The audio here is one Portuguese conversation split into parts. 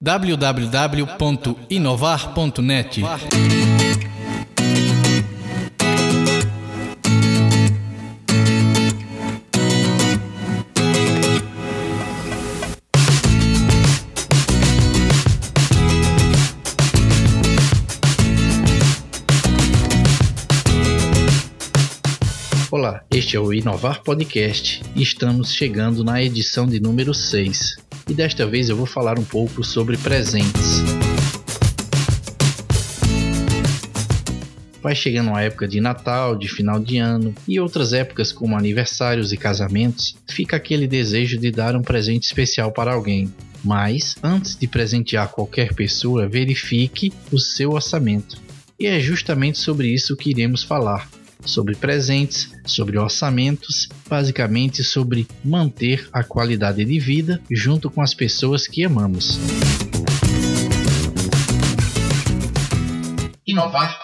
www.inovar.net Olá, este é o Inovar Podcast e estamos chegando na edição de número 6. E desta vez eu vou falar um pouco sobre presentes. Vai chegando a época de Natal, de final de ano e outras épocas como aniversários e casamentos, fica aquele desejo de dar um presente especial para alguém. Mas, antes de presentear qualquer pessoa, verifique o seu orçamento. E é justamente sobre isso que iremos falar sobre presentes, sobre orçamentos, basicamente sobre manter a qualidade de vida junto com as pessoas que amamos. Inovar.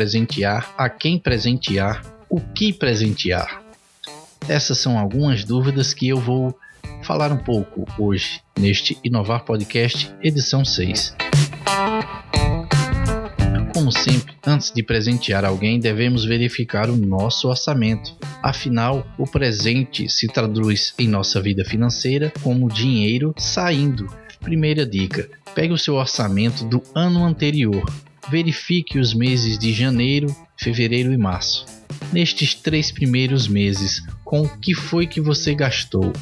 Presentear, a quem presentear, o que presentear. Essas são algumas dúvidas que eu vou falar um pouco hoje neste Inovar Podcast, edição 6. Como sempre, antes de presentear alguém, devemos verificar o nosso orçamento. Afinal, o presente se traduz em nossa vida financeira como dinheiro saindo. Primeira dica: pegue o seu orçamento do ano anterior. Verifique os meses de janeiro, fevereiro e março. Nestes três primeiros meses, com o que foi que você gastou?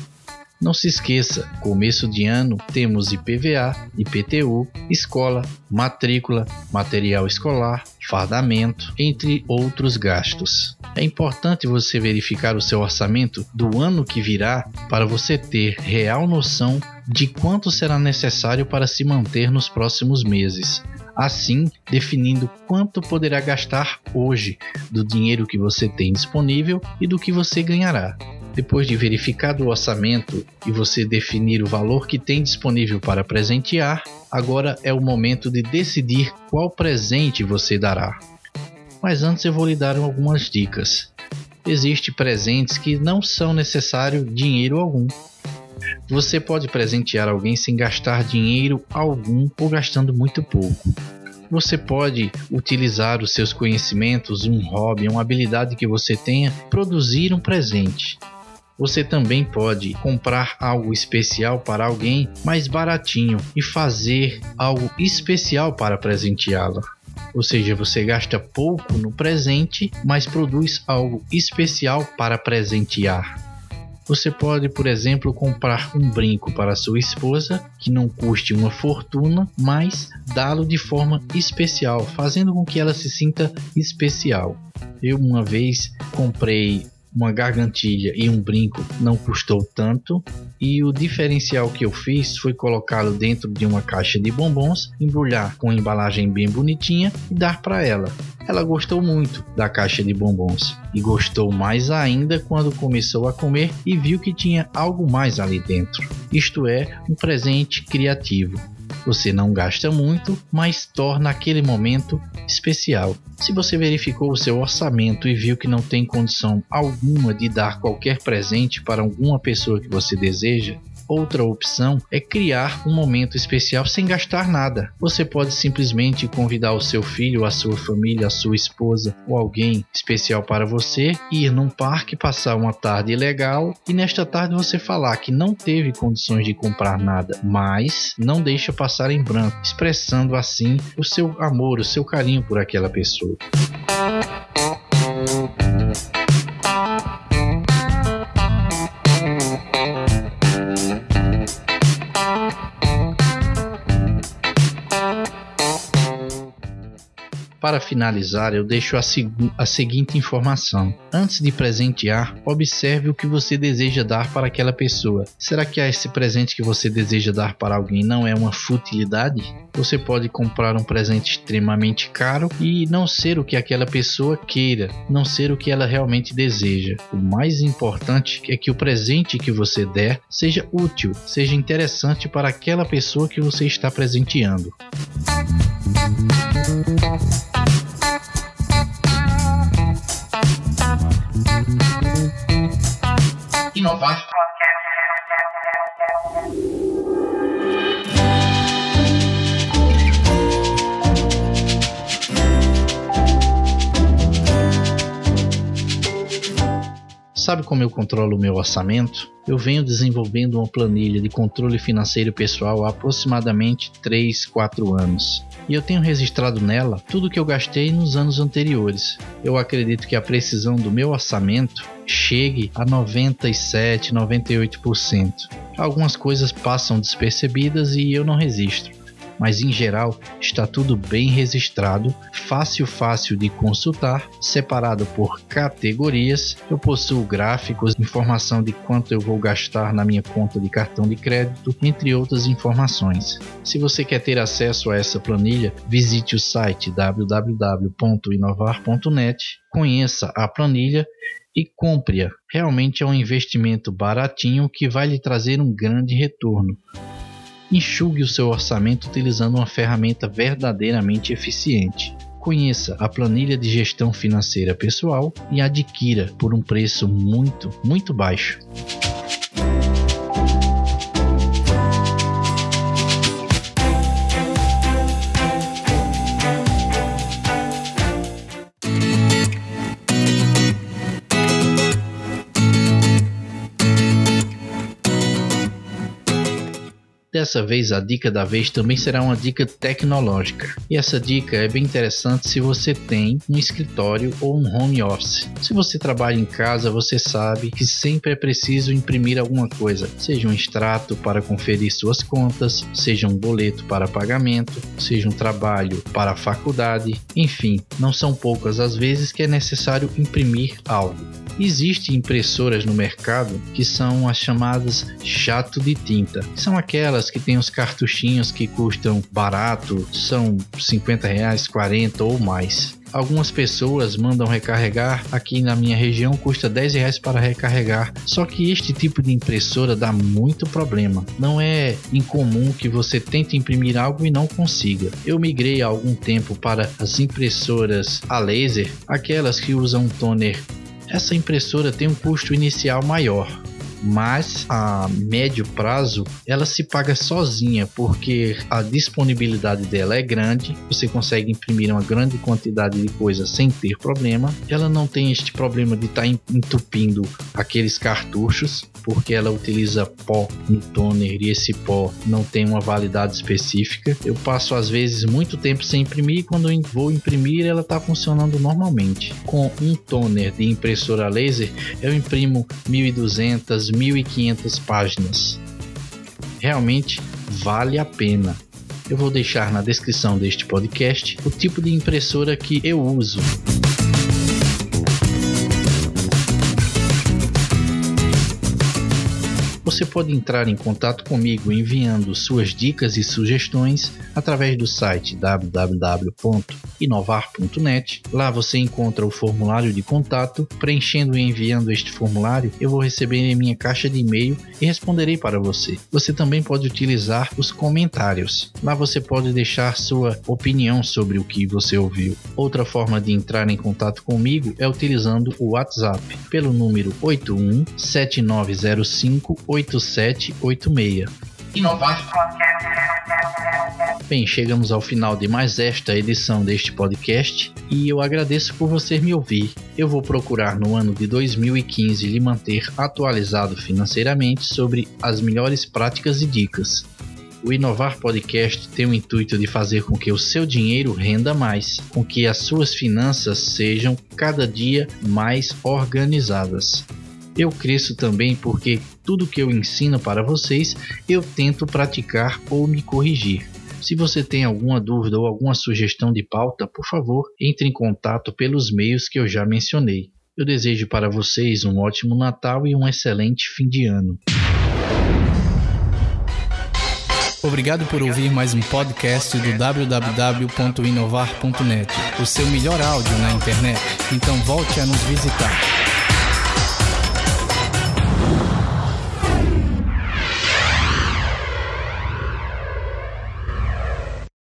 Não se esqueça, começo de ano temos IPVA, IPTU, escola, matrícula, material escolar, fardamento, entre outros gastos. É importante você verificar o seu orçamento do ano que virá para você ter real noção de quanto será necessário para se manter nos próximos meses. Assim, definindo quanto poderá gastar hoje do dinheiro que você tem disponível e do que você ganhará. Depois de verificado o orçamento e você definir o valor que tem disponível para presentear, agora é o momento de decidir qual presente você dará. Mas antes eu vou lhe dar algumas dicas. Existem presentes que não são necessário dinheiro algum. Você pode presentear alguém sem gastar dinheiro algum ou gastando muito pouco. Você pode utilizar os seus conhecimentos, um hobby, uma habilidade que você tenha, produzir um presente. Você também pode comprar algo especial para alguém mais baratinho e fazer algo especial para presenteá-la. Ou seja, você gasta pouco no presente, mas produz algo especial para presentear. Você pode, por exemplo, comprar um brinco para sua esposa que não custe uma fortuna, mas dá-lo de forma especial, fazendo com que ela se sinta especial. Eu uma vez comprei uma gargantilha e um brinco não custou tanto. E o diferencial que eu fiz foi colocá-lo dentro de uma caixa de bombons, embrulhar com embalagem bem bonitinha e dar para ela. Ela gostou muito da caixa de bombons e gostou mais ainda quando começou a comer e viu que tinha algo mais ali dentro. Isto é, um presente criativo. Você não gasta muito, mas torna aquele momento especial. Se você verificou o seu orçamento e viu que não tem condição alguma de dar qualquer presente para alguma pessoa que você deseja, Outra opção é criar um momento especial sem gastar nada. Você pode simplesmente convidar o seu filho, a sua família, a sua esposa ou alguém especial para você, ir num parque, passar uma tarde legal e nesta tarde você falar que não teve condições de comprar nada, mas não deixa passar em branco, expressando assim o seu amor, o seu carinho por aquela pessoa. Para finalizar, eu deixo a, a, seguinte informação: antes de presentear, observe o que você deseja dar para aquela pessoa. Será que esse presente que você deseja dar para alguém não é uma futilidade? Você pode comprar um presente extremamente caro e não ser o que aquela pessoa queira, não ser o que ela realmente deseja. O mais importante é que o presente que você der seja útil, seja interessante para aquela pessoa que você está presenteando. Sabe como eu controlo o meu orçamento? Eu venho desenvolvendo uma planilha de controle financeiro pessoal há aproximadamente 3, 4 anos. E eu tenho registrado nela tudo que eu gastei nos anos anteriores. Eu acredito que a precisão do meu orçamento chegue a 97, 98%. Algumas coisas passam despercebidas e eu não registro mas em geral está tudo bem registrado, fácil fácil de consultar, separado por categorias. Eu possuo gráficos, informação de quanto eu vou gastar na minha conta de cartão de crédito, entre outras informações. Se você quer ter acesso a essa planilha, visite o site www.inovar.net, conheça a planilha e compre-a. Realmente é um investimento baratinho que vai lhe trazer um grande retorno. Enxugue o seu orçamento utilizando uma ferramenta verdadeiramente eficiente. Conheça a planilha de gestão financeira pessoal e adquira por um preço muito, muito baixo. Dessa vez a dica da vez também será uma dica tecnológica. E essa dica é bem interessante se você tem um escritório ou um home office. Se você trabalha em casa, você sabe que sempre é preciso imprimir alguma coisa, seja um extrato para conferir suas contas, seja um boleto para pagamento, seja um trabalho para a faculdade, enfim, não são poucas as vezes que é necessário imprimir algo. Existem impressoras no mercado que são as chamadas jato de tinta. São aquelas que têm os cartuchinhos que custam barato, são 50 reais, 40 ou mais. Algumas pessoas mandam recarregar, aqui na minha região custa 10 reais para recarregar. Só que este tipo de impressora dá muito problema. Não é incomum que você tente imprimir algo e não consiga. Eu migrei há algum tempo para as impressoras a laser, aquelas que usam um toner essa impressora tem um custo inicial maior, mas a médio prazo ela se paga sozinha porque a disponibilidade dela é grande, você consegue imprimir uma grande quantidade de coisas sem ter problema. Ela não tem este problema de estar tá entupindo aqueles cartuchos, porque ela utiliza pó no toner e esse pó não tem uma validade específica. Eu passo às vezes muito tempo sem imprimir e quando eu vou imprimir ela está funcionando normalmente. Com um toner de impressora laser eu imprimo 1200 1.500 páginas. Realmente vale a pena. Eu vou deixar na descrição deste podcast o tipo de impressora que eu uso. Você pode entrar em contato comigo enviando suas dicas e sugestões através do site www.inovar.net. Lá você encontra o formulário de contato. Preenchendo e enviando este formulário, eu vou receber em minha caixa de e-mail e responderei para você. Você também pode utilizar os comentários. Lá você pode deixar sua opinião sobre o que você ouviu. Outra forma de entrar em contato comigo é utilizando o WhatsApp pelo número 81 7905 8786. Inovar. Bem, chegamos ao final de mais esta edição deste podcast e eu agradeço por você me ouvir. Eu vou procurar no ano de 2015 lhe manter atualizado financeiramente sobre as melhores práticas e dicas. O Inovar Podcast tem o intuito de fazer com que o seu dinheiro renda mais, com que as suas finanças sejam cada dia mais organizadas. Eu cresço também porque tudo que eu ensino para vocês eu tento praticar ou me corrigir. Se você tem alguma dúvida ou alguma sugestão de pauta, por favor, entre em contato pelos meios que eu já mencionei. Eu desejo para vocês um ótimo Natal e um excelente fim de ano. Obrigado por ouvir mais um podcast do www.inovar.net, o seu melhor áudio na internet. Então volte a nos visitar.